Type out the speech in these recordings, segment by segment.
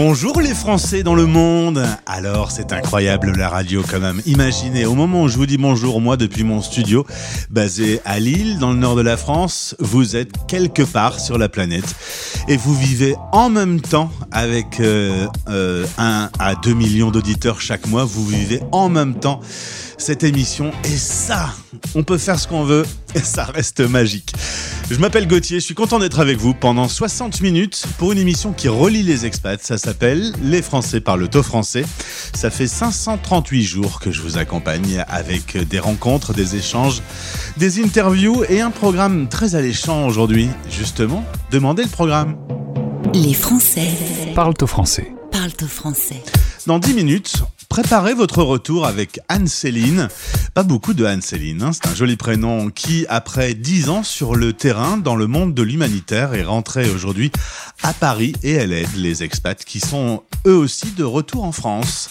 Bonjour les Français dans le monde Alors c'est incroyable la radio quand même. Imaginez, au moment où je vous dis bonjour, moi depuis mon studio, basé à Lille, dans le nord de la France, vous êtes quelque part sur la planète et vous vivez en même temps avec euh, euh, 1 à 2 millions d'auditeurs chaque mois, vous vivez en même temps cette émission et ça, on peut faire ce qu'on veut et ça reste magique. Je m'appelle Gauthier, je suis content d'être avec vous pendant 60 minutes pour une émission qui relie les expats. Ça s'appelle Les Français parlent au français. Ça fait 538 jours que je vous accompagne avec des rencontres, des échanges, des interviews et un programme très alléchant aujourd'hui. Justement, demandez le programme. Les Français Parlent au français. parlent au français. Dans 10 minutes, préparez votre retour avec Anne-Céline. Pas beaucoup de Anne-Céline, hein, c'est un joli prénom qui, après 10 ans sur le terrain dans le monde de l'humanitaire, est rentrée aujourd'hui à Paris et elle aide les expats qui sont eux aussi de retour en France.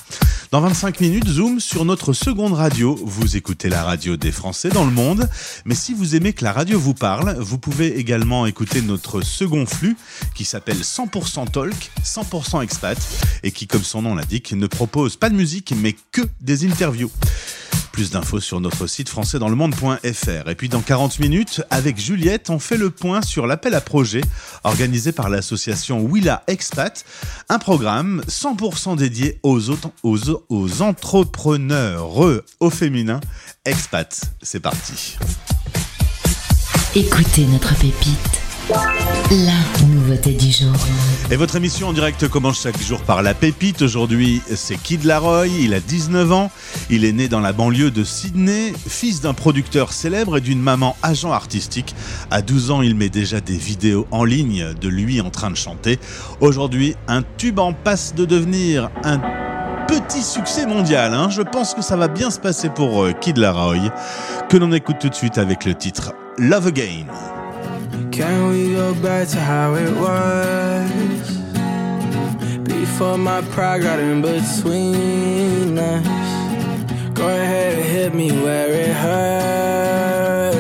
Dans 25 minutes, zoom sur notre seconde radio. Vous écoutez la radio des Français dans le monde. Mais si vous aimez que la radio vous parle, vous pouvez également écouter notre second flux qui s'appelle 100% Talk, 100% Expat et qui, comme son nom l'indique, ne propose pas de musique mais que des interviews. Plus d'infos sur notre site françaisdanslemonde.fr. Et puis dans 40 minutes, avec Juliette, on fait le point sur l'appel à projet organisé par l'association Willa Expat, un programme 100% dédié aux, aux, aux entrepreneurs au féminin expat. C'est parti. Écoutez notre pépite. La nouveauté du jour. Et votre émission en direct commence chaque jour par La Pépite. Aujourd'hui, c'est Kid Laroi. Il a 19 ans. Il est né dans la banlieue de Sydney, fils d'un producteur célèbre et d'une maman agent artistique. À 12 ans, il met déjà des vidéos en ligne de lui en train de chanter. Aujourd'hui, un tube en passe de devenir un petit succès mondial. hein. Je pense que ça va bien se passer pour euh, Kid Laroi, que l'on écoute tout de suite avec le titre Love Again. Can we go back to how it was? Before my pride got in between us. Go ahead and hit me where it hurts.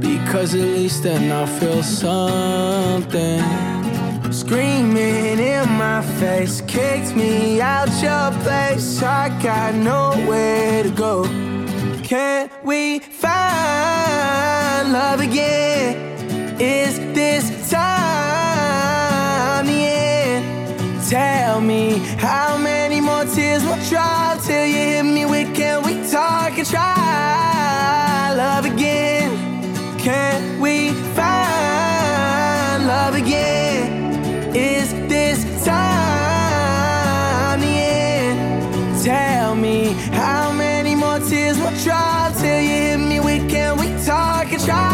Because at least then I'll feel something. Screaming in my face, kicked me out your place. I got nowhere to go. Can we find love again? Is this time the end? Tell me how many more tears will drop till you hit me with can we talk and try love again? Can we find love again? Is this time the end? Tell me how many more tears will drop till you hit me with can we talk and try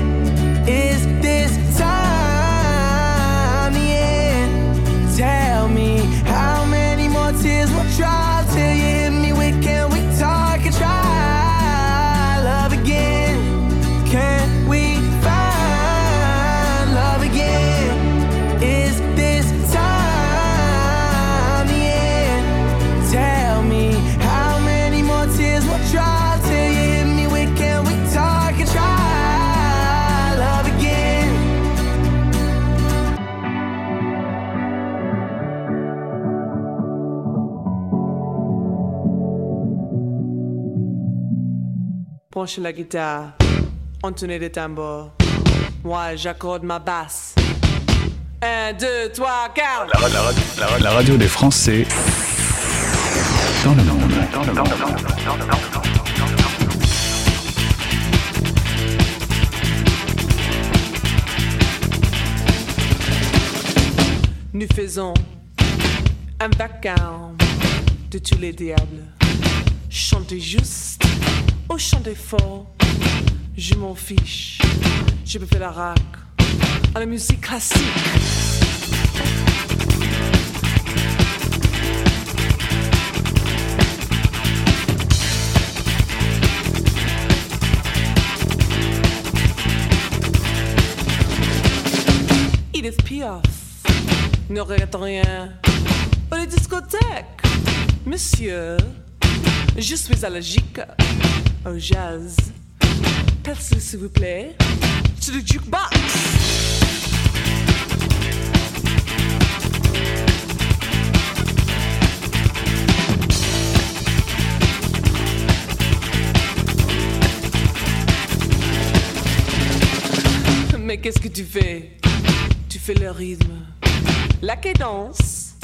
penche la guitare, on tenait des tambours. Moi, j'accorde ma basse. 1, 2, 3, 4. La, la, la, radio des Français Nous faisons un vacarme de tous les diables. Chantez juste ou chantez fort, je m'en fiche. Je peux faire la rac à la musique classique. Edith Piaf ne regrette rien. Aux discothèques, monsieur, je suis allergique au jazz. Passez s'il vous plaît. To the jukebox. Mais qu'est-ce que tu fais? Tu fais le rythme, la cadence,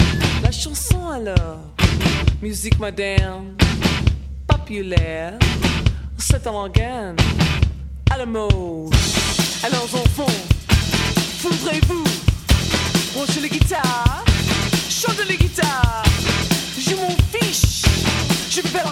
la chanson alors, musique moderne, populaire, c'est en organe, à la mode. Alors enfants, ouvrez-vous, branchez les guitares, chantez les guitares, je m'en fiche, je fais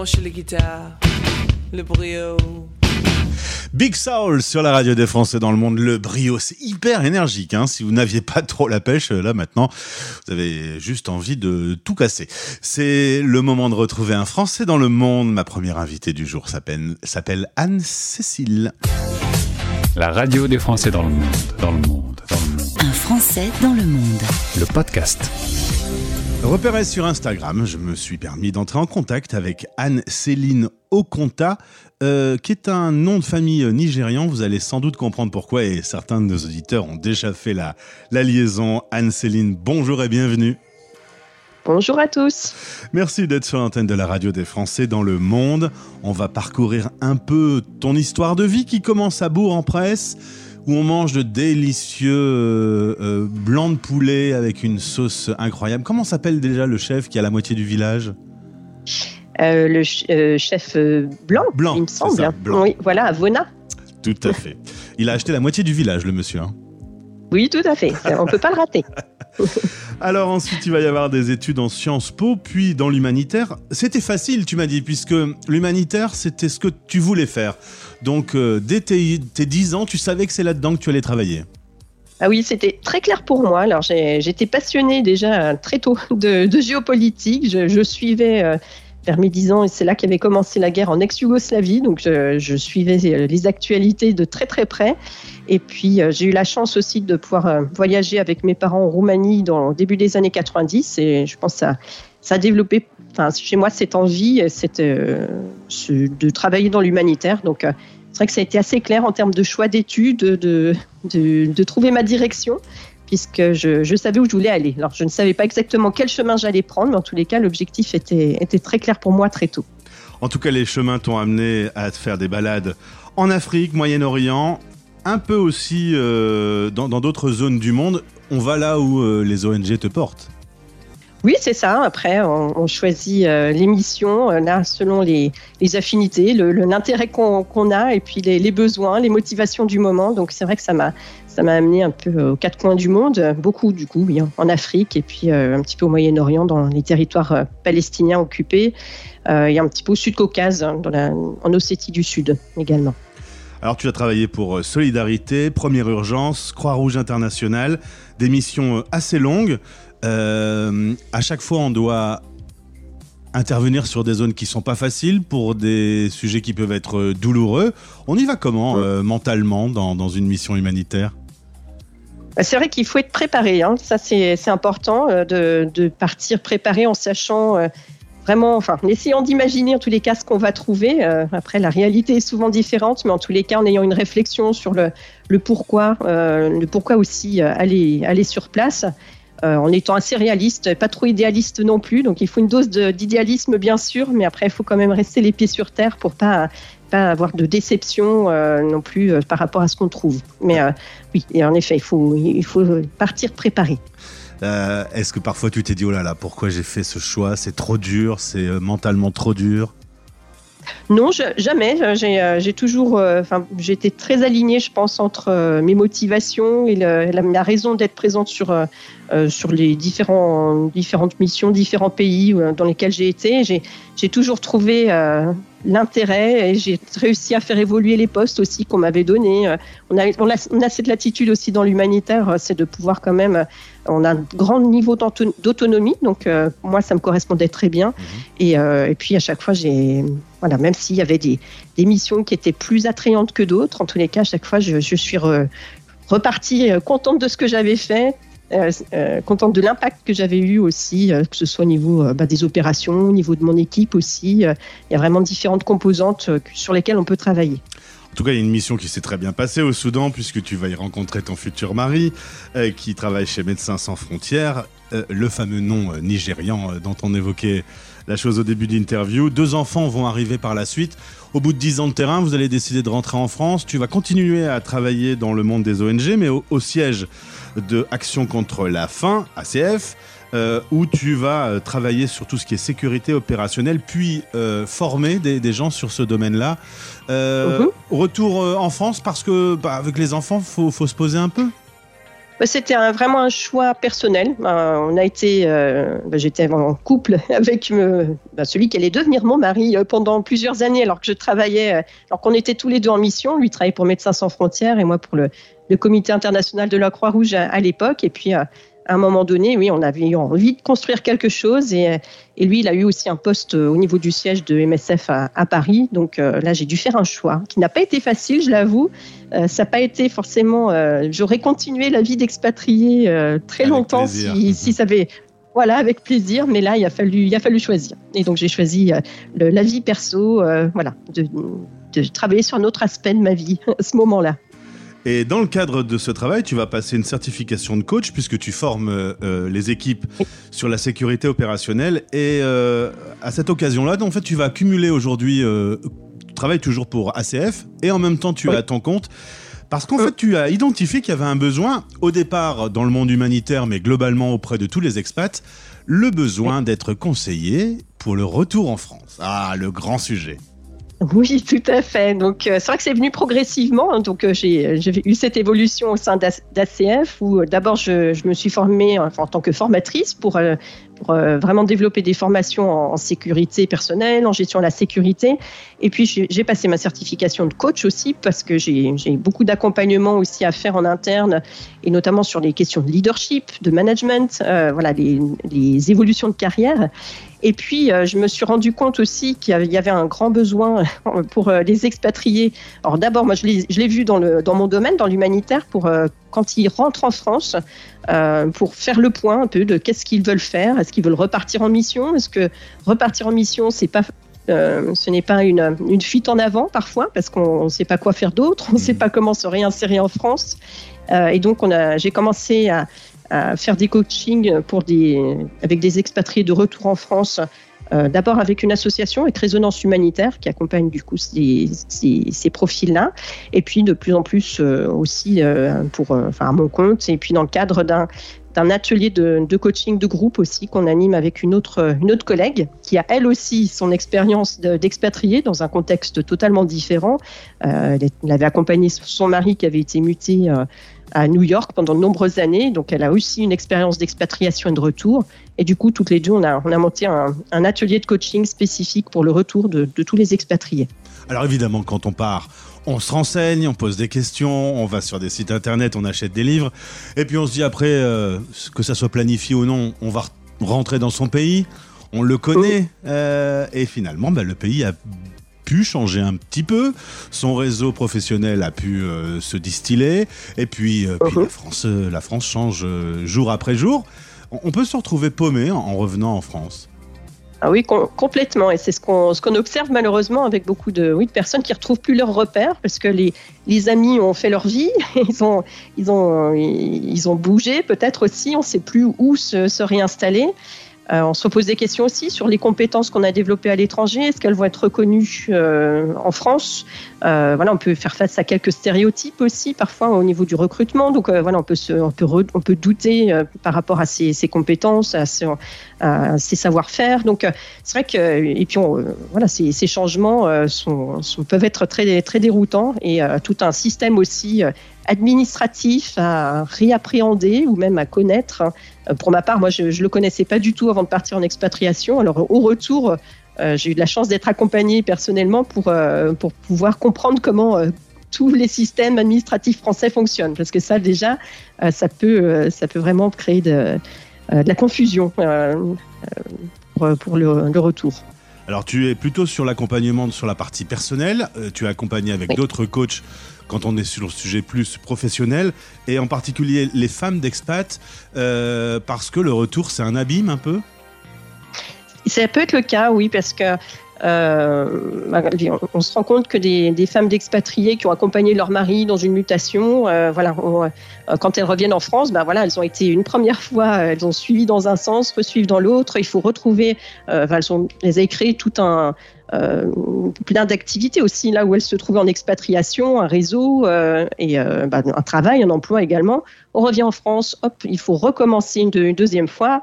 Branchez les guitares, le brio. Big Soul sur la radio des Français dans le monde, le brio, c'est hyper énergique. Hein. Si vous n'aviez pas trop la pêche, là maintenant, vous avez juste envie de tout casser. C'est le moment de retrouver un Français dans le monde. Ma première invitée du jour s'appelle s'appelle Anne-Cécile. La radio des Français dans le monde, dans le monde, dans le monde. Un Français dans le monde. Le podcast. Repéré sur Instagram, je me suis permis d'entrer en contact avec Anne-Céline Okonta, euh, qui est un nom de famille nigérian. Vous allez sans doute comprendre pourquoi et certains de nos auditeurs ont déjà fait la, la liaison. Anne-Céline, bonjour et bienvenue. Bonjour à tous. Merci d'être sur l'antenne de la radio des Français dans le monde. On va parcourir un peu ton histoire de vie qui commence à Bourg-en-Presse, où on mange de délicieux euh, euh, blancs de poulet avec une sauce incroyable. Comment s'appelle déjà le chef qui a la moitié du village? Euh, le ch- euh, chef blanc, Blanc, il me semble. ça, blanc. Oui, voilà, à Vona. Tout à fait. Il a acheté la moitié du village, le monsieur. hein. Oui, tout à fait. On peut pas le rater. Alors ensuite, il va y avoir des études en Sciences Po, puis dans l'humanitaire. C'était facile, tu m'as dit, puisque l'humanitaire, c'était ce que tu voulais faire. Donc, euh, dès tes, tes 10 ans, tu savais que c'est là-dedans que tu allais travailler. Ah oui, c'était très clair pour moi. Alors, j'étais passionnée déjà très tôt de, géopolitique. Je, suivais euh, vers mes 10 ans, et c'est là qu'avait commencé la guerre en ex-Yougoslavie. Donc, je, suivais euh, les actualités de très très près. Et puis, j'ai eu la chance aussi de pouvoir voyager avec mes parents en Roumanie dans le début des années 90. Et je pense que ça, ça a développé enfin, chez moi cette envie cette, euh, de travailler dans l'humanitaire. Donc, euh, c'est vrai que ça a été assez clair en termes de choix d'études, de, de, trouver ma direction, puisque je, je savais où je voulais aller. Alors, je ne savais pas exactement quel chemin j'allais prendre, mais en tous les cas, l'objectif était, était très clair pour moi très tôt. En tout cas, les chemins t'ont amené à te faire des balades en Afrique, Moyen-Orient, un peu aussi euh, dans d'autres zones du monde. On va là où les ONG te portent. Oui, c'est ça. Après, on, choisit euh, les missions, euh, là, selon les, affinités, le- le- l'intérêt qu'on a, et puis les, besoins, les motivations du moment. Donc, c'est vrai que ça m'a amené un peu aux quatre coins du monde, beaucoup du coup, oui, en Afrique, et puis euh, un petit peu au Moyen-Orient, dans les territoires euh, palestiniens occupés, et un petit peu au Sud-Caucase, hein, en Ossétie du Sud également. Alors, tu as travaillé pour Solidarité, Première Urgence, Croix-Rouge Internationale, des missions assez longues. Euh, à chaque fois, on doit intervenir sur des zones qui sont pas faciles pour des sujets qui peuvent être euh, douloureux. On y va comment euh, mentalement dans, dans une mission humanitaire? Bah, C'est vrai qu'il faut être préparé. hein. Ça, c'est important de, de partir préparé en sachant euh, vraiment, enfin, en essayant d'imaginer en tous les cas ce qu'on va trouver. Euh, après, la réalité est souvent différente, mais en tous les cas, en ayant une réflexion sur le, le pourquoi, euh, le pourquoi aussi aller, aller sur place. Euh, en étant assez réaliste, pas trop idéaliste non plus. Donc il faut une dose d'idéalisme bien sûr, mais après il faut quand même rester les pieds sur terre pour pas pas avoir de déception euh, non plus euh, par rapport à ce qu'on trouve. Mais oui, et en effet, il faut, il faut partir préparé. Est-ce que parfois tu t'es dit, oh là là, pourquoi j'ai fait ce choix? C'est trop dur, c'est mentalement trop dur? Non, je- jamais. J'ai toujours, euh, enfin, été très alignée, je pense, entre euh, mes motivations et le- la, raison d'être présente sur euh, sur les différents différentes missions, différents pays euh, dans lesquels j'ai été. J'ai toujours trouvé euh, l'intérêt et j'ai réussi à faire évoluer les postes aussi qu'on m'avait donnés. Euh, On a, on, a, on a cette latitude aussi dans l'humanitaire, euh, c'est de pouvoir quand même. euh, On a un grand niveau d'auto- d'autonomie, donc euh, moi ça me correspondait très bien. Et, euh, et puis à chaque fois, j'ai voilà, même s'il y avait des, des missions qui étaient plus attrayantes que d'autres, en tous les cas, à chaque fois, je, je suis re- repartie euh, contente de ce que j'avais fait. Euh, euh, contente de l'impact que j'avais eu aussi, euh, que ce soit au niveau bah, des opérations, au niveau de mon équipe aussi. Il y a vraiment différentes composantes sur lesquelles on peut travailler. En tout cas, il y a une mission qui s'est très bien passée au Soudan, puisque tu vas y rencontrer ton futur mari, qui travaille chez Médecins Sans Frontières, le fameux nom nigérian dont on évoquait la chose au début d'interview. Deux enfants vont arriver par la suite. Au bout de dix ans de terrain, vous allez décider de rentrer en France. Tu vas continuer à travailler dans le monde des ONG, mais au, au siège de Action contre la faim, ACF, euh, où tu vas euh, travailler sur tout ce qui est sécurité opérationnelle, puis euh, former des, des gens sur ce domaine-là. Euh, Mhm. Retour en France parce que bah, avec les enfants, faut, faut se poser un peu. Bah, C'était vraiment un choix personnel. Euh, on a été, euh, bah, j'étais en couple avec euh, bah, celui qui allait devenir mon mari euh, pendant plusieurs années, alors que je travaillais, alors qu'on était tous les deux en mission. Lui travaillait pour Médecins sans frontières et moi pour le, Comité international de la Croix-Rouge à, à l'époque. Et puis à un moment donné, oui, on avait envie de construire quelque chose et, et lui, il a eu aussi un poste au niveau du siège de MSF à, à Paris. Donc euh, là, j'ai dû faire un choix qui n'a pas été facile, je l'avoue. Euh, ça n'a pas été forcément. euh, J'aurais continué la vie d'expatrié très Avec longtemps si, si ça avait. Voilà, avec plaisir. Mais là, il a fallu, il a fallu choisir. Et donc, j'ai choisi le- la vie perso, voilà, de, de travailler sur un autre aspect de ma vie à ce moment-là. Et dans le cadre de ce travail, tu vas passer une certification de coach puisque tu formes euh, les équipes sur la sécurité opérationnelle. Et euh, à cette occasion-là, en fait, tu vas accumuler aujourd'hui, euh, tu travailles toujours pour ACF et en même temps tu Oui. es à ton compte. Parce qu'en fait, tu as identifié qu'il y avait un besoin, au départ dans le monde humanitaire, mais globalement auprès de tous les expats, le besoin d'être conseillé pour le retour en France. Ah, le grand sujet. Oui, tout à fait. Donc, euh, c'est vrai que c'est venu progressivement. hein. Donc, euh, j'ai j'ai eu cette évolution au sein d'A- d'ACF où euh, d'abord je, me suis formée en tant que formatrice pour, euh, pour euh, vraiment développer des formations en, sécurité personnelle, en gestion de la sécurité. Et puis, j'ai passé ma certification de coach aussi parce que j'ai beaucoup d'accompagnement aussi à faire en interne et notamment sur les questions de leadership, de management, euh, voilà, les, les évolutions de carrière. Et puis, euh, je me suis rendu compte aussi qu'il y avait- un grand besoin pour les expatriés. Alors d'abord, moi, je l'ai vu dans, le, dans mon domaine, dans l'humanitaire, pour quand ils rentrent en France, euh, pour faire le point un peu de qu'est-ce qu'ils veulent faire. Est-ce qu'ils veulent repartir en mission? Est-ce que repartir en mission, c'est pas euh, ce n'est pas une, une fuite en avant parfois parce qu'on ne sait pas quoi faire d'autre, on ne sait pas comment se réinsérer en France. Euh, et donc, j'ai commencé à, à faire des coachings pour des, avec des expatriés de retour en France. Euh, D'abord avec une association avec Résonance Humanitaire qui accompagne du coup ces, ces, ces profils-là, et puis de plus en plus euh, aussi euh, pour, enfin à mon compte, et puis dans le cadre d'un d'un atelier de, coaching de groupe aussi qu'on anime avec une autre, une autre collègue qui a elle aussi son expérience de- d'expatriée dans un contexte totalement différent. Euh, elle, avait accompagné son mari qui avait été muté euh, à New York pendant de nombreuses années, donc elle a aussi une expérience d'expatriation et de retour. Et du coup, toutes les deux, on a, on a monté un, un atelier de coaching spécifique pour le retour de, de tous les expatriés. Alors évidemment, quand on part, on se renseigne, on pose des questions, on va sur des sites internet, on achète des livres, et puis on se dit après, euh, que ça soit planifié ou non, on va re- rentrer dans son pays, on le connaît, euh, et finalement, bah, le pays a pu changer un petit peu, son réseau professionnel a pu euh, se distiller, et puis, puis Mhm. la, France, la France change jour après jour. On- peut se retrouver paumé en revenant en France. Ah oui, com- complètement. Et c'est ce qu'on ce qu'on observe malheureusement avec beaucoup de, oui, de personnes qui retrouvent plus leurs repères parce que les, les amis ont fait leur vie, ils ont, ils ont, ils ont bougé peut-être aussi, on ne sait plus où se, se réinstaller. Euh, on se pose des questions aussi sur les compétences qu'on a développées à l'étranger. Est-ce qu'elles vont être reconnues euh, en France? Euh, Voilà, on peut faire face à quelques stéréotypes aussi parfois au niveau du recrutement. Donc voilà, on peut se, on peut, on peut douter par rapport à ces, compétences, à ces, savoir-faire. Donc c'est vrai que et puis voilà, ces, ces changements sont, sont, peuvent être très très déroutants et tout un système aussi administratif à réappréhender ou même à connaître. Euh, pour ma part, moi, je ne le connaissais pas du tout avant de partir en expatriation. Alors, au retour, euh, j'ai eu de la chance d'être accompagnée personnellement pour, euh, pour pouvoir comprendre comment tous les systèmes administratifs français fonctionnent. Parce que ça, déjà, ça, peut, ça peut vraiment créer de, de la confusion pour, pour le, le retour. Alors tu es plutôt sur l'accompagnement sur la partie personnelle, tu es accompagné avec d'autres coachs quand on est sur le sujet plus professionnel, et en particulier les femmes d'expat, euh, parce que le retour, c'est un abîme un peu? Ça peut être le cas, oui, parce que euh, on se rend compte que des, femmes d'expatriés qui ont accompagné leur mari dans une mutation, euh, voilà, quand elles reviennent en France, ben voilà, elles ont été une première fois, elles ont suivi dans un sens, resuivent dans l'autre. Il faut retrouver, elles, ont, elles avaient créé tout un, euh, plein d'activités aussi là où elle se trouve en expatriation, un réseau euh, et euh, bah, un travail, un emploi également. On revient en France, hop, il faut recommencer une, deuxième fois.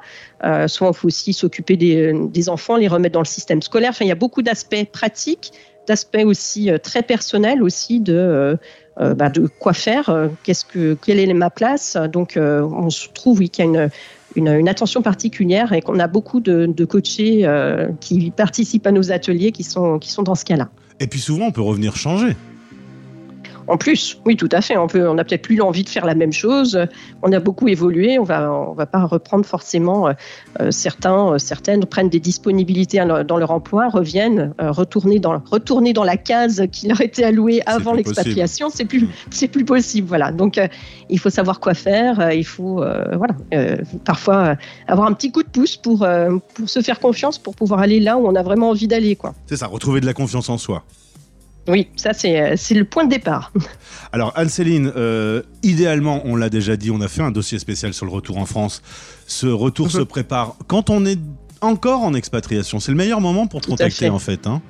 soit il faut aussi s'occuper des, enfants, les remettre dans le système scolaire. Enfin, il y a beaucoup d'aspects pratiques, d'aspects aussi très personnels aussi de bah, de quoi faire, qu'est-ce que quelle est ma place. Donc on se trouve oui qu'il y a une une, attention particulière et qu'on a beaucoup de, de coachés euh, qui participent à nos ateliers qui sont, qui sont dans ce cas-là. Et puis souvent, on peut revenir changer. En plus, oui, tout à fait. On peut, on a peut-être plus l'envie de faire la même chose. On a beaucoup évolué. On va, on va pas reprendre forcément. Euh, euh, certains, euh, certaines prennent des disponibilités dans leur emploi, reviennent, retourner dans, retourner dans la case qui leur était allouée avant l'expatriation. C'est plus, c'est plus possible. Voilà. Donc, il faut savoir quoi faire. il faut, voilà, parfois avoir un petit coup de pouce pour, pour se faire confiance, pour pouvoir aller là où on a vraiment envie d'aller, quoi. C'est ça, retrouver de la confiance en soi. Oui, ça c'est le point de départ. Alors Anne-Céline, euh, idéalement, on l'a déjà dit, on a fait un dossier spécial sur le retour en France. Ce retour se mhm. prépare quand on est encore en expatriation. C'est le meilleur moment pour te contacter en fait. Hein.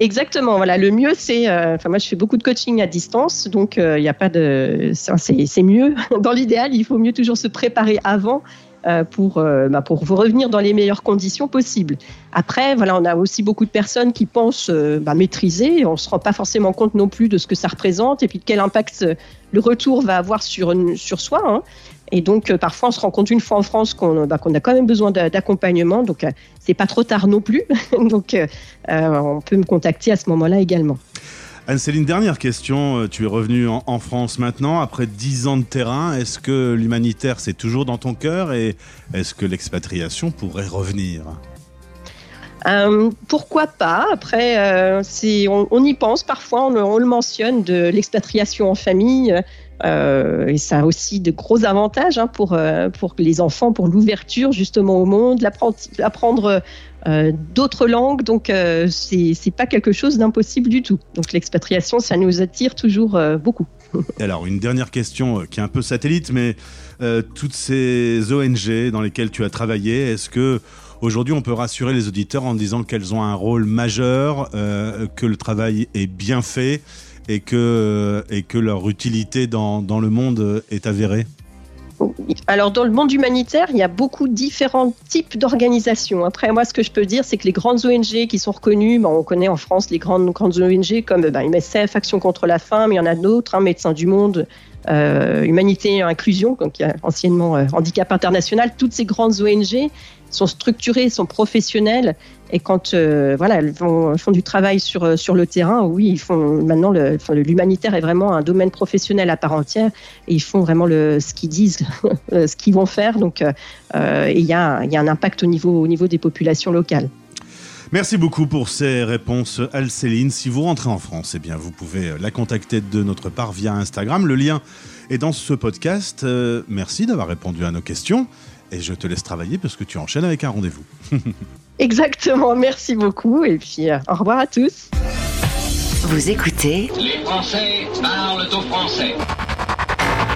Exactement. Voilà, le mieux c'est, euh, enfin moi je fais beaucoup de coaching à distance, donc il euh, n'y a pas de, c'est mieux. Dans l'idéal, il faut mieux toujours se préparer avant euh, pour, euh, bah, pour vous revenir dans les meilleures conditions possibles. Après, voilà, on a aussi beaucoup de personnes qui pensent euh, bah, maîtriser. On ne se rend pas forcément compte non plus de ce que ça représente et puis de quel impact le retour va avoir sur, sur soi. Hein. Et donc, parfois, on se rend compte une fois en France qu'on bah, a quand même besoin d'accompagnement. Donc, c'est pas trop tard non plus. donc, on peut me contacter à ce moment-là également. Anne-Céline, dernière question. Euh, tu es revenue en, France maintenant, après dix ans de terrain. Est-ce que l'humanitaire, c'est toujours dans ton cœur et est-ce que l'expatriation pourrait revenir? Euh, pourquoi pas? Après, euh, on, y pense parfois, on, le mentionne de l'expatriation en famille. et ça a aussi de gros avantages hein, pour, pour les enfants, pour l'ouverture justement au monde, apprendre euh, d'autres langues. Donc, euh, c'est pas quelque chose d'impossible du tout. Donc, l'expatriation, ça nous attire toujours euh, beaucoup. alors, une dernière question qui est un peu satellite, mais toutes ces ONG dans lesquelles tu as travaillé, est-ce que Aujourd'hui, on peut rassurer les auditeurs en disant qu'elles ont un rôle majeur, que le travail est bien fait et que, et que leur utilité dans, dans le monde est avérée? Alors, dans le monde humanitaire, il y a beaucoup de différents types d'organisations. Après, moi, ce que je peux dire, c'est que les grandes ONG qui sont reconnues, ben, on connaît en France les grandes, grandes ONG comme ben, MSF, Action contre la faim, mais il y en a d'autres, hein, Médecins du Monde, euh, Humanité et Inclusion, donc, anciennement euh, Handicap International. Toutes ces grandes ONG sont structurées, sont professionnelles et quand euh, voilà, elles font, du travail sur, euh, sur le terrain, oui, ils font maintenant l'humanitaire est vraiment un domaine professionnel à part entière et ils font vraiment le, ce qu'ils disent, ce qu'ils vont faire. Donc, euh, il y, a, y a un impact au niveau, au niveau des populations locales. Merci beaucoup pour ces réponses, Alcéline. Si vous rentrez en France, eh bien, vous pouvez la contacter de notre part via Instagram. Le lien est dans ce podcast. merci d'avoir répondu à nos questions. Et je te laisse travailler parce que tu enchaînes avec un rendez-vous. Exactement, merci beaucoup et puis euh, au revoir à tous. Vous écoutez Les Français parlent au français.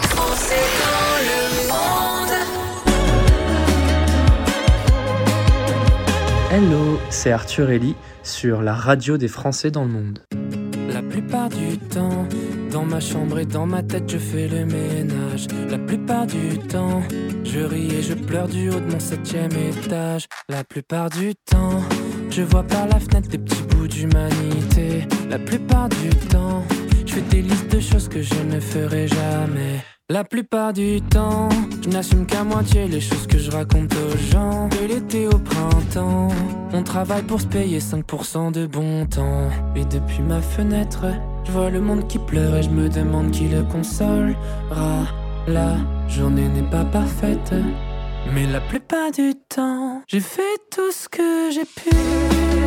Français dans le monde. Hello, c'est Arthur Ellie sur la radio des Français dans le monde. La plupart du temps, dans ma chambre et dans ma tête, je fais le ménage. La plupart du temps, je ris et je pleure du haut de mon septième étage. La plupart du temps, je vois par la fenêtre des petits bouts d'humanité. La plupart du temps, je fais des listes de choses que je ne ferai jamais. La plupart du temps, je n'assume qu'à moitié les choses que je raconte aux gens. De l'été au printemps, on travaille pour se payer 5% de bon temps. Et depuis ma fenêtre, je vois le monde qui pleure et je me demande qui le consolera. La journée n'est pas parfaite, mais la plupart du temps, j'ai fait tout ce que j'ai pu.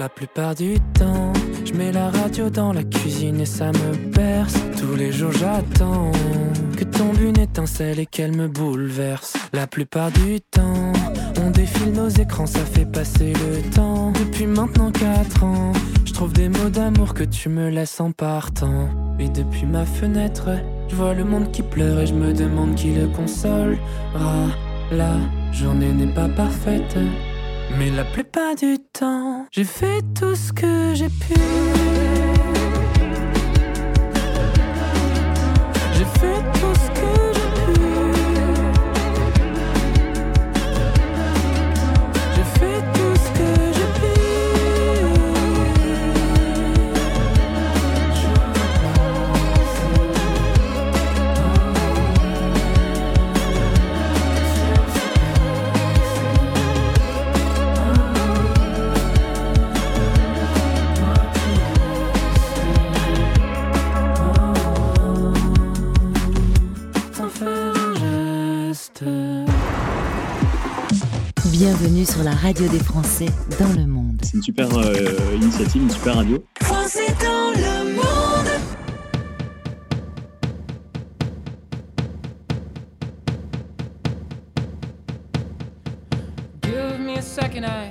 La plupart du temps, je mets la radio dans la cuisine et ça me berce. Tous les jours j'attends que tombe une étincelle et qu'elle me bouleverse. La plupart du temps, on défile nos écrans, ça fait passer le temps. Depuis maintenant 4 ans, je trouve des mots d'amour que tu me laisses en partant. Et depuis ma fenêtre, je vois le monde qui pleure et je me demande qui le consolera. La journée n'est pas parfaite. Mais la plupart du temps, j'ai fait tout ce que j'ai pu. J'ai fait tout ce Bienvenue sur la radio des Français dans le monde. C'est une super euh, initiative, une super radio. Français dans le monde Give me a second, I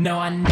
No, I.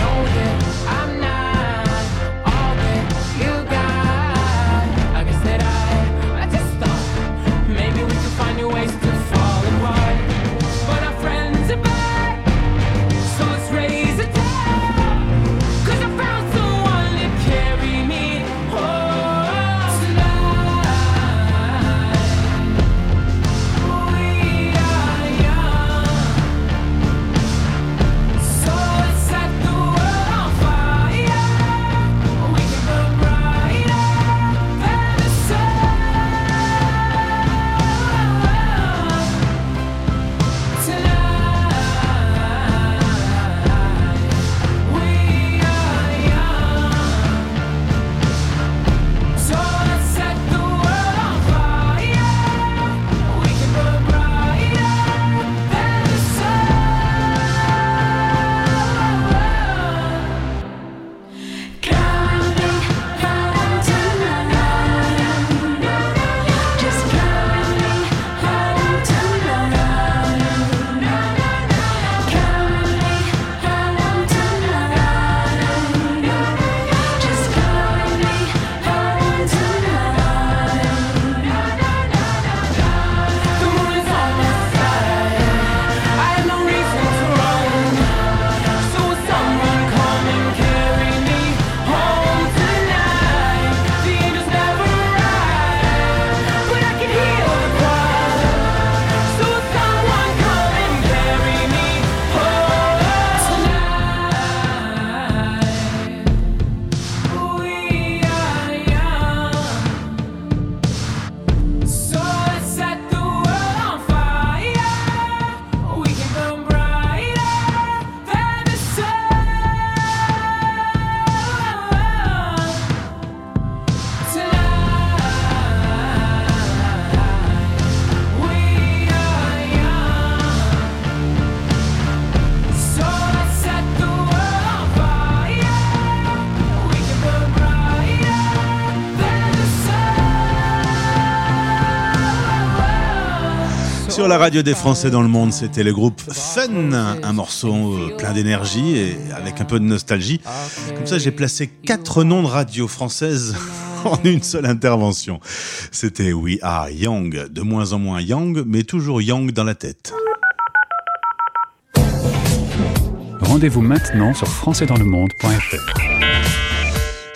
La radio des Français dans le monde, c'était le groupe Fun, un morceau euh, plein d'énergie et avec un peu de nostalgie. Comme ça, j'ai placé quatre noms de radio françaises en une seule intervention. C'était We Are Young, de moins en moins young, mais toujours young dans la tête. Rendez-vous maintenant sur françaisdanslemonde.fr.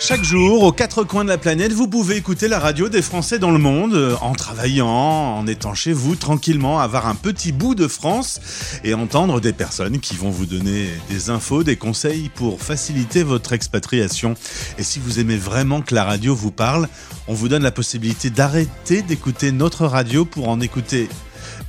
Chaque jour, aux quatre coins de la planète, vous pouvez écouter la radio des Français dans le monde, euh, en travaillant, en étant chez vous tranquillement, avoir un petit bout de France et entendre des personnes qui vont vous donner des infos, des conseils pour faciliter votre expatriation. Et si vous aimez vraiment que la radio vous parle, on vous donne la possibilité d'arrêter d'écouter notre radio pour en écouter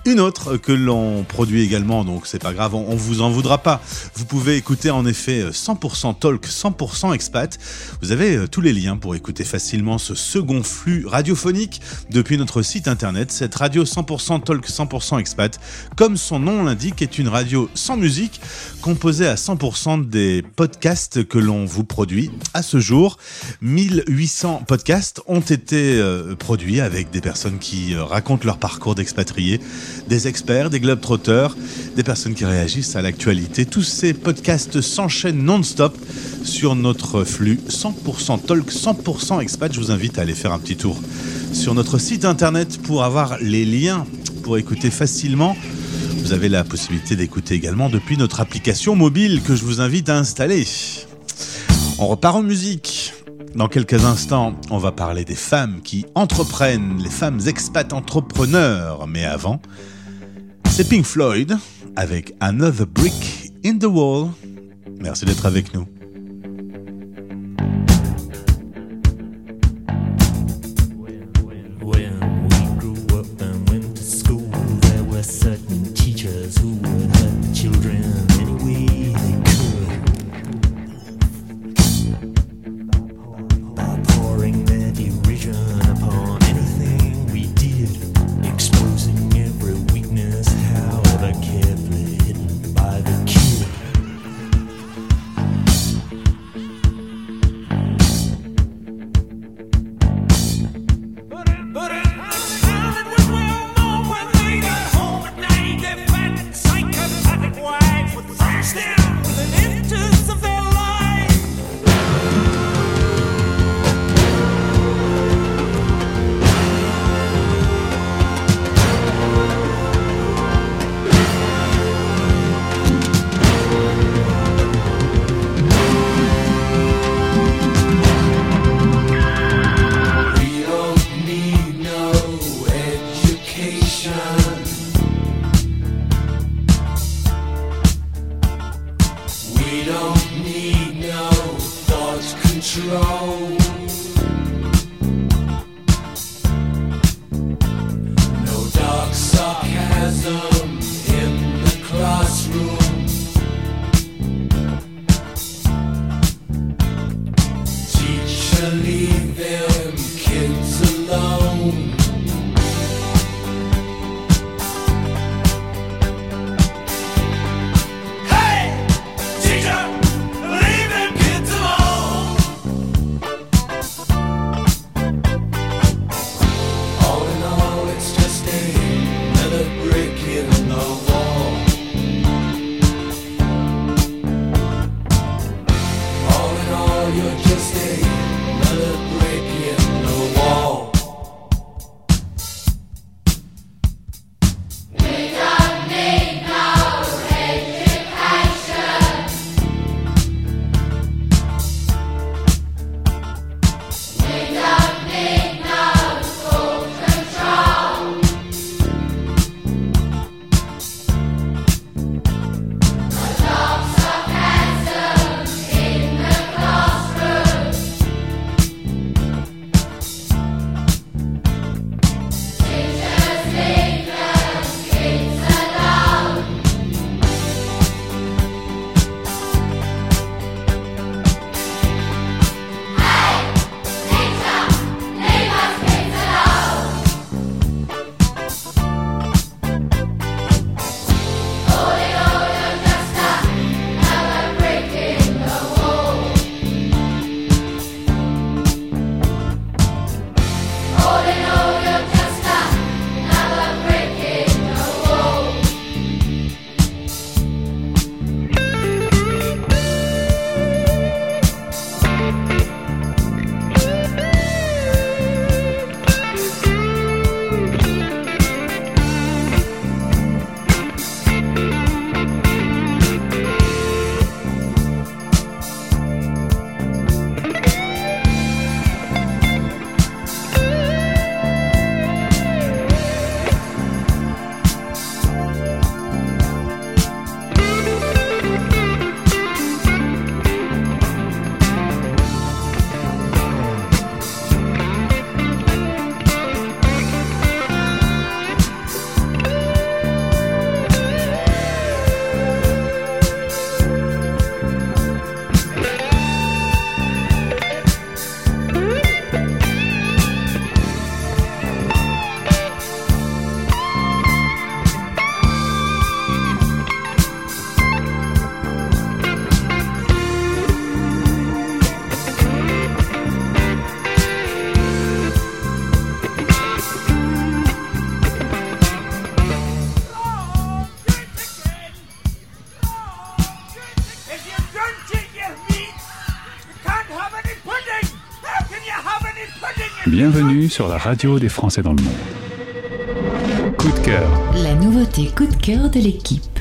une autre que l'on produit également, donc c'est pas grave, on, vous en voudra pas. Vous pouvez écouter en effet 100% talk, 100% expat. Vous avez euh, tous les liens pour écouter facilement ce second flux radiophonique depuis notre site internet. Cette radio 100% talk, 100% expat, comme son nom l'indique, est une radio sans musique, composée à 100% des podcasts que l'on vous produit. À ce jour, 1800 podcasts ont été euh, produits avec des personnes qui euh, racontent leur parcours d'expatriés des experts, des globetrotters, des personnes qui réagissent à l'actualité. Tous ces podcasts s'enchaînent non-stop sur notre flux 100% talk, 100% expat. Je vous invite à aller faire un petit tour sur notre site internet pour avoir les liens pour écouter facilement. Vous avez la possibilité d'écouter également depuis notre application mobile que je vous invite à installer. On repart en musique. Dans quelques instants, on va parler des femmes qui entreprennent, les femmes expats entrepreneurs. Mais avant, c'est Pink Floyd avec Another Brick in the Wall. Merci d'être avec nous. Sur la radio des Français dans le monde. Coup de cœur. La nouveauté coup de cœur de l'équipe.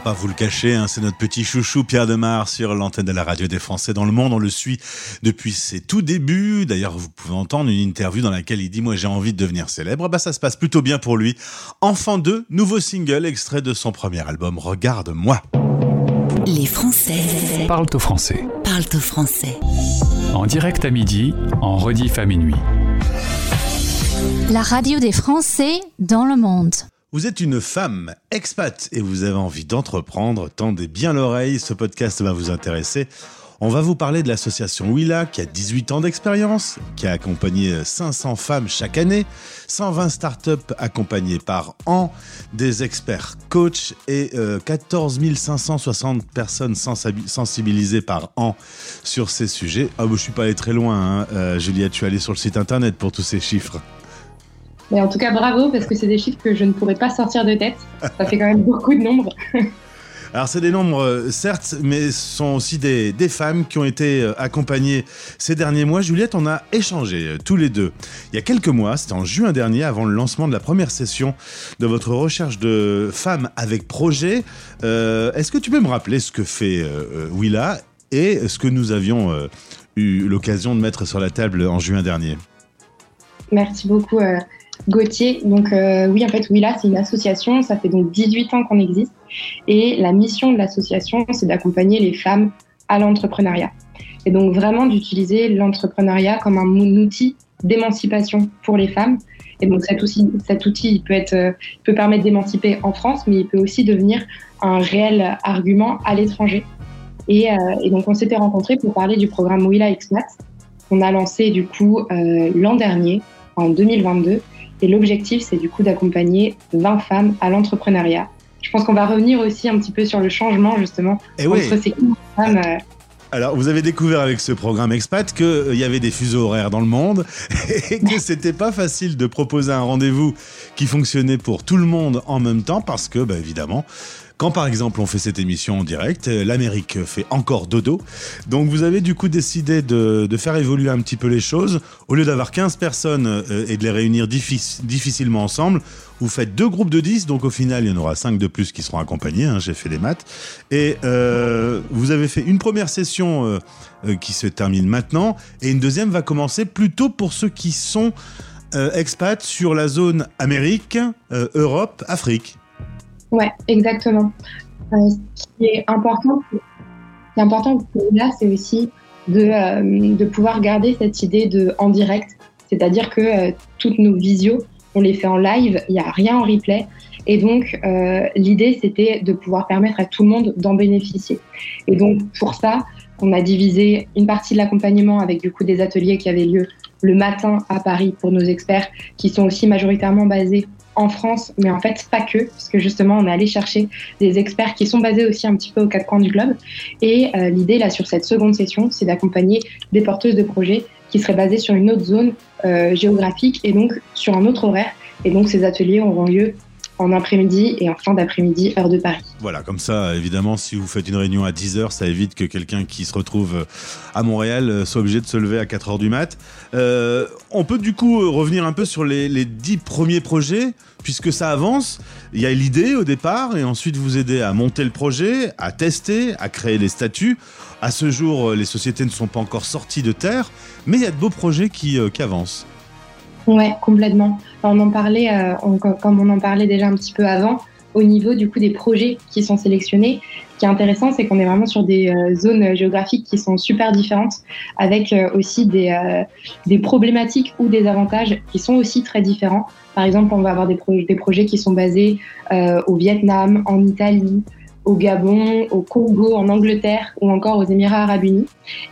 Va pas vous le cacher, hein, c'est notre petit chouchou Pierre Demar sur l'antenne de la radio des Français dans le monde. On le suit depuis ses tout débuts. D'ailleurs, vous pouvez entendre une interview dans laquelle il dit Moi, j'ai envie de devenir célèbre. Bah, ça se passe plutôt bien pour lui. Enfant 2, nouveau single, extrait de son premier album Regarde-moi. Les Français Parle au français. parlent au français. En direct à midi, en rediff à minuit. La radio des Français dans le monde. Vous êtes une femme expat et vous avez envie d'entreprendre, tendez bien l'oreille, ce podcast va vous intéresser. On va vous parler de l'association Willa qui a 18 ans d'expérience, qui a accompagné 500 femmes chaque année, 120 startups accompagnées par an, des experts coachs et euh, 14 560 personnes sensibilisées par an sur ces sujets. Ah, bah, je suis pas allé très loin, hein. Euh, Juliette, je suis allé sur le site internet pour tous ces chiffres. Mais en tout cas, bravo, parce que c'est des chiffres que je ne pourrais pas sortir de tête. Ça fait quand même beaucoup de nombres. Alors c'est des nombres, euh, certes, mais ce sont aussi des, des femmes qui ont été euh, accompagnées ces derniers mois. Juliette, on a échangé euh, tous les deux. Il y a quelques mois, c'était en juin dernier, avant le lancement de la première session de votre recherche de femmes avec projet. Euh, Est-ce que tu peux me rappeler ce que fait euh, Willa et ce que nous avions euh, eu l'occasion de mettre sur la table en juin dernier? Merci beaucoup, Gauthier. Donc, euh, oui, en fait, Willa, c'est une association. Ça fait donc 18 ans qu'on existe. Et la mission de l'association, c'est d'accompagner les femmes à l'entrepreneuriat. Et donc, vraiment d'utiliser l'entrepreneuriat comme un outil d'émancipation pour les femmes. Et donc, cet outil, cet outil il peut, être, euh, peut permettre d'émanciper en France, mais il peut aussi devenir un réel argument à l'étranger. Et, euh, et donc, on s'était rencontrés pour parler du programme Willa Expat qu'on a lancé du coup euh, l'an dernier, en 2022. Et l'objectif, c'est du coup d'accompagner 20 femmes à l'entrepreneuriat. Je pense qu'on va revenir aussi un petit peu sur le changement justement Eh entre oui. ces femmes. euh, Alors, vous avez découvert avec ce programme Expat qu'il y avait des fuseaux horaires dans le monde et que c'était pas facile de proposer un rendez-vous qui fonctionnait pour tout le monde en même temps parce que, bah, évidemment, Quand par exemple on fait cette émission en direct, euh, l'Amérique fait encore dodo. Donc vous avez du coup décidé de, faire évoluer un petit peu les choses. Au lieu d'avoir 15 personnes euh, et de les réunir diffic- difficilement ensemble, vous faites deux groupes de 10, donc au final il y en aura 5 de plus qui seront accompagnés, hein, j'ai fait les maths. Et euh, vous avez fait une première session qui se termine maintenant, et une deuxième va commencer plutôt pour ceux qui sont expats sur la zone Amérique, Europe, Afrique. Ouais, exactement. Euh, ce qui est important, ce qui est important là, c'est aussi de, euh, de pouvoir garder cette idée de en direct, c'est-à-dire que euh, toutes nos visios, on les fait en live, il n'y a rien en replay, et donc l'idée c'était de pouvoir permettre à tout le monde d'en bénéficier. Et donc pour ça, on a divisé une partie de l'accompagnement avec du coup des ateliers qui avaient lieu le matin à Paris pour nos experts, qui sont aussi majoritairement basés en France, mais en fait pas que, parce que justement on est allé chercher des experts qui sont basés aussi un petit peu aux quatre coins du globe. Et euh, l'idée là sur cette seconde session, c'est d'accompagner des porteuses de projets qui seraient basées sur une autre zone euh, géographique et donc sur un autre horaire. Et donc ces ateliers auront lieu en après-midi et en fin d'après-midi, heure de Paris. Voilà, comme ça, évidemment, si vous faites une réunion à 10h, ça évite que quelqu'un qui se retrouve euh, à Montréal euh, soit obligé de se lever à 4h du mat. Euh, on peut du coup revenir un peu sur les, les 10 premiers projets, puisque ça avance. Il y a l'idée au départ, et ensuite vous aidez à monter le projet, à tester, à créer les statuts. À ce jour, les sociétés ne sont pas encore sorties de terre, mais il y a de beaux projets qui avancent. Ouais, complètement. On en parlait, euh, comme on en parlait déjà un petit peu avant, au niveau du coup des projets qui sont sélectionnés. Ce qui est intéressant, c'est qu'on est vraiment sur des euh, zones géographiques qui sont super différentes, avec euh, aussi des, problématiques ou des avantages qui sont aussi très différents. Par exemple, on va avoir des, pro- des projets qui sont basés au Vietnam, en Italie, au Gabon, au Congo, en Angleterre ou encore aux Émirats arabes unis.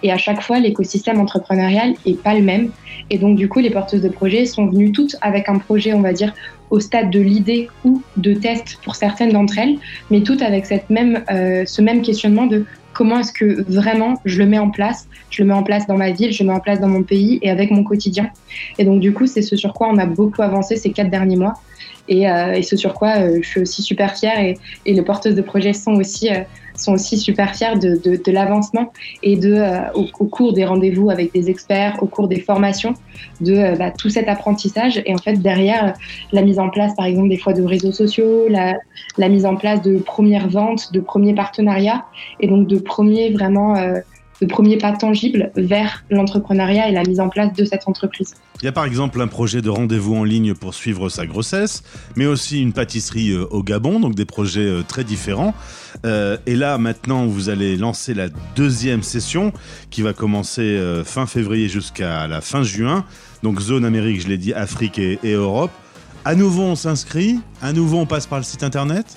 Et à chaque fois, l'écosystème entrepreneurial est pas le même. Et donc, du coup, les porteuses de projets sont venues toutes avec un projet, on va dire, au stade de l'idée ou de test pour certaines d'entre elles, mais toutes avec euh, ce même questionnement de comment est-ce que vraiment je le mets en place, je le mets en place dans ma ville, je le mets en place dans mon pays et avec mon quotidien. Et donc, du coup, c'est ce sur quoi on a beaucoup avancé ces quatre derniers mois. Et, euh, ce sur quoi euh, je suis aussi super fière et, et les porteuses de projets sont aussi, euh, sont aussi super fières de, de, de l'avancement et de, euh, au, au, cours des rendez-vous avec des experts, au cours des formations, de euh, bah, tout cet apprentissage. Et en fait, derrière, la mise en place, par exemple, des fois de réseaux sociaux, la, la mise en place de premières ventes, de premiers partenariats et donc de premiers vraiment. De premiers pas tangibles vers l'entrepreneuriat et la mise en place de cette entreprise. Il y a par exemple un projet de rendez-vous en ligne pour suivre sa grossesse, mais aussi une pâtisserie euh, au Gabon, donc des projets euh, très différents. Euh, et là, maintenant, vous allez lancer la deuxième session qui va commencer fin février jusqu'à la fin juin. Donc zone Amérique, je l'ai dit, Afrique et Europe. À nouveau, on s'inscrit. À nouveau, on passe par le site internet.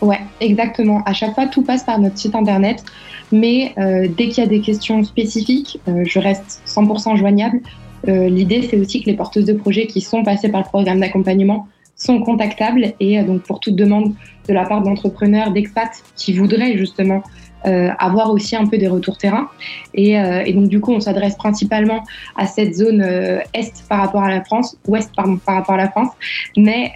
Ouais, exactement. À chaque fois, tout passe par notre site internet. Mais euh, dès qu'il y a des questions spécifiques, euh, je reste 100% joignable. Euh, L'idée, c'est aussi que les porteuses de projets qui sont passées par le programme d'accompagnement sont contactables. Et euh, donc, pour toute demande de la part d'entrepreneurs, d'expats qui voudraient justement euh, avoir aussi un peu des retours terrain. Et, euh, et donc, du coup, on s'adresse principalement à cette zone est par rapport à la France, ouest par rapport à la France. Mais,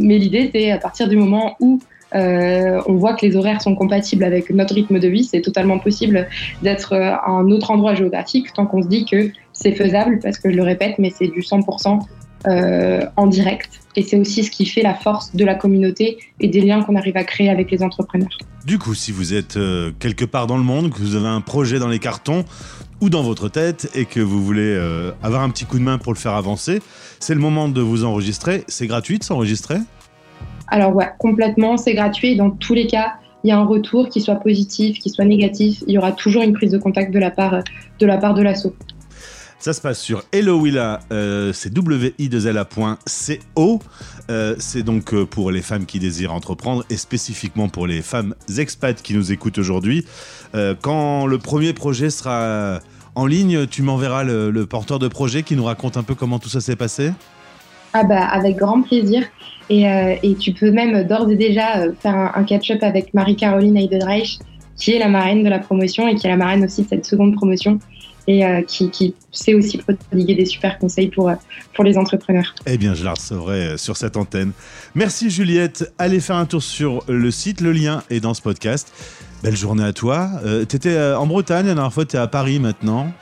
mais l'idée, c'est à partir du moment où euh, on voit que les horaires sont compatibles avec notre rythme de vie. C'est totalement possible d'être euh, à un autre endroit géographique tant qu'on se dit que c'est faisable, parce que je le répète, mais c'est du 100% euh, en direct. Et c'est aussi ce qui fait la force de la communauté et des liens qu'on arrive à créer avec les entrepreneurs. Du coup, si vous êtes quelque part dans le monde, que vous avez un projet dans les cartons ou dans votre tête et que vous voulez avoir un petit coup de main pour le faire avancer, c'est le moment de vous enregistrer. C'est gratuit de s'enregistrer? Alors ouais, complètement, c'est gratuit. Dans tous les cas, il y a un retour, qui soit positif, qui soit négatif. Il y aura toujours une prise de contact de la part de la l'asso. Ça se passe sur Helloilla, euh, c'est wi2la.co. Euh, c'est donc euh, pour les femmes qui désirent entreprendre et spécifiquement pour les femmes expats qui nous écoutent aujourd'hui. Euh, quand le premier projet sera en ligne, tu m'enverras le, le porteur de projet qui nous raconte un peu comment tout ça s'est passé? Ah bah avec grand plaisir. Et, euh, et tu peux même d'ores et déjà euh, faire un, catch-up avec Marie-Caroline Heidenreich, qui est la marraine de la promotion et qui est la marraine aussi de cette seconde promotion. et euh, qui, qui, sait aussi prodiguer des super conseils pour, pour les entrepreneurs. Eh bien, je la recevrai sur cette antenne. Merci Juliette. Allez faire un tour sur le site, le lien est dans ce podcast. Belle journée à toi. Euh, tu étais en Bretagne, la dernière fois, tu es à Paris maintenant.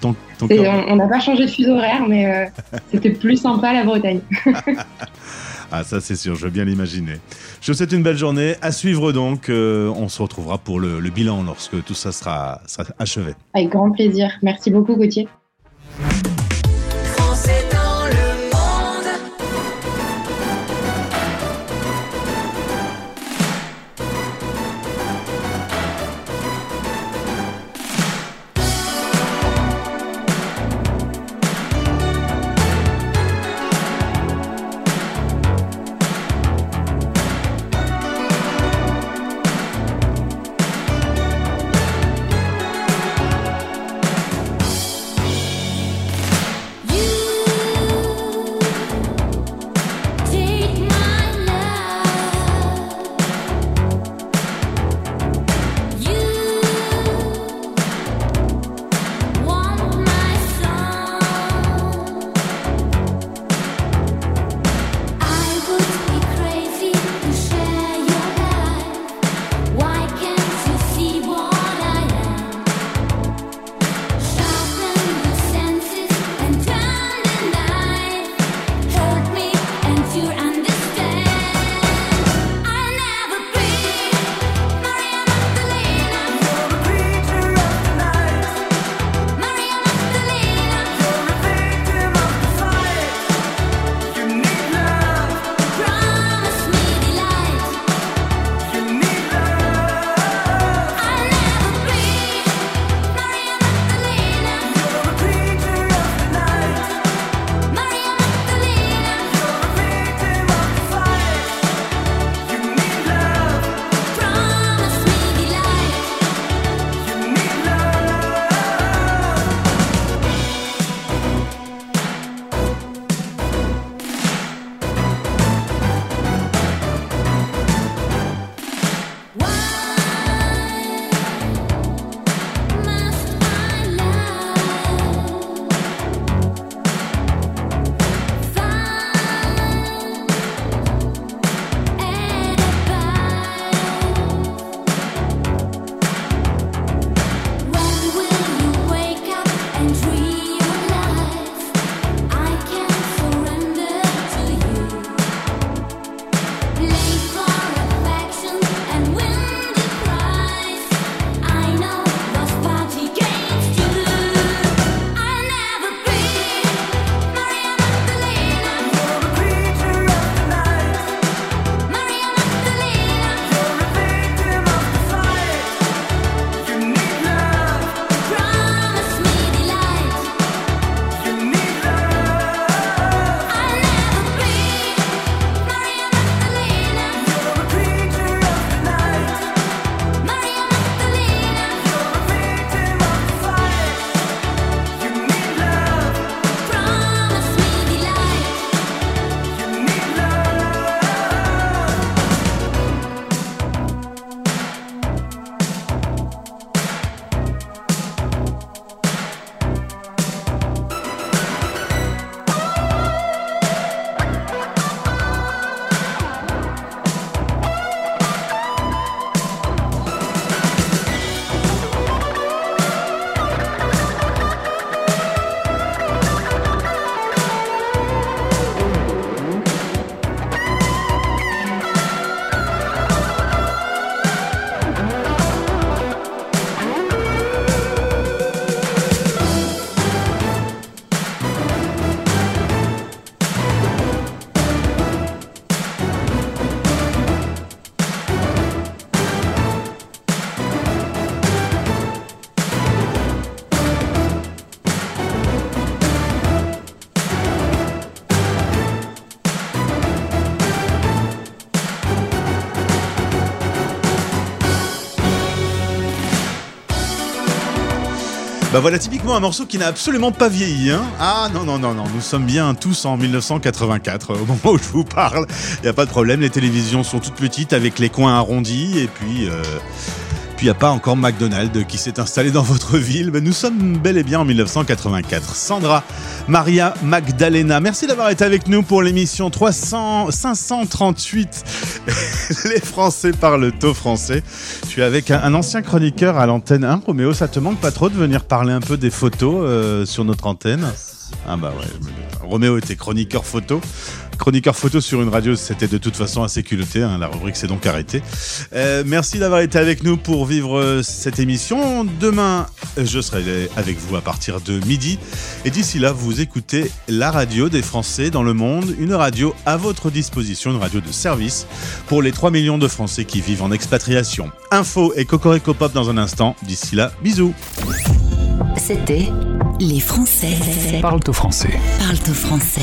Ton, on n'a pas changé de fuseau horaire, mais c'était plus sympa la Bretagne. Ah, ça c'est sûr, je veux bien l'imaginer. Je vous souhaite une belle journée. À suivre donc. Euh, on se retrouvera pour le, bilan lorsque tout ça sera, sera achevé. Avec grand plaisir. Merci beaucoup, Gauthier. Bah voilà typiquement un morceau qui n'a absolument pas vieilli. Hein ah non, non, non, non, nous sommes bien tous en 1984 au moment où je vous parle. Il n'y a pas de problème, les télévisions sont toutes petites avec les coins arrondis et puis... Euh, Puis il n'y a pas encore McDonald's qui s'est installé dans votre ville. Mais nous sommes bel et bien en 1984. Sandra Maria Magdalena, merci d'avoir été avec nous pour l'émission 300 538. Les Français parlent au français. Je suis avec un, ancien chroniqueur à l'antenne 1. Roméo, ça te manque pas trop de venir parler un peu des photos euh, sur notre antenne? Ah bah ouais. Roméo était chroniqueur photo. Chroniqueur photo sur une radio, c'était de toute façon assez culotté. hein, la rubrique s'est donc arrêtée. Euh, merci d'avoir été avec nous pour vivre euh, cette émission. Demain, je serai avec vous à partir de midi. Et d'ici là, vous écoutez la radio des Français dans le monde, une radio à votre disposition, une radio de service pour les 3 millions de Français qui vivent en expatriation. Info et Cocorico Pop dans un instant. D'ici là, bisous. C'était Les Français Parle au français. parlent au français.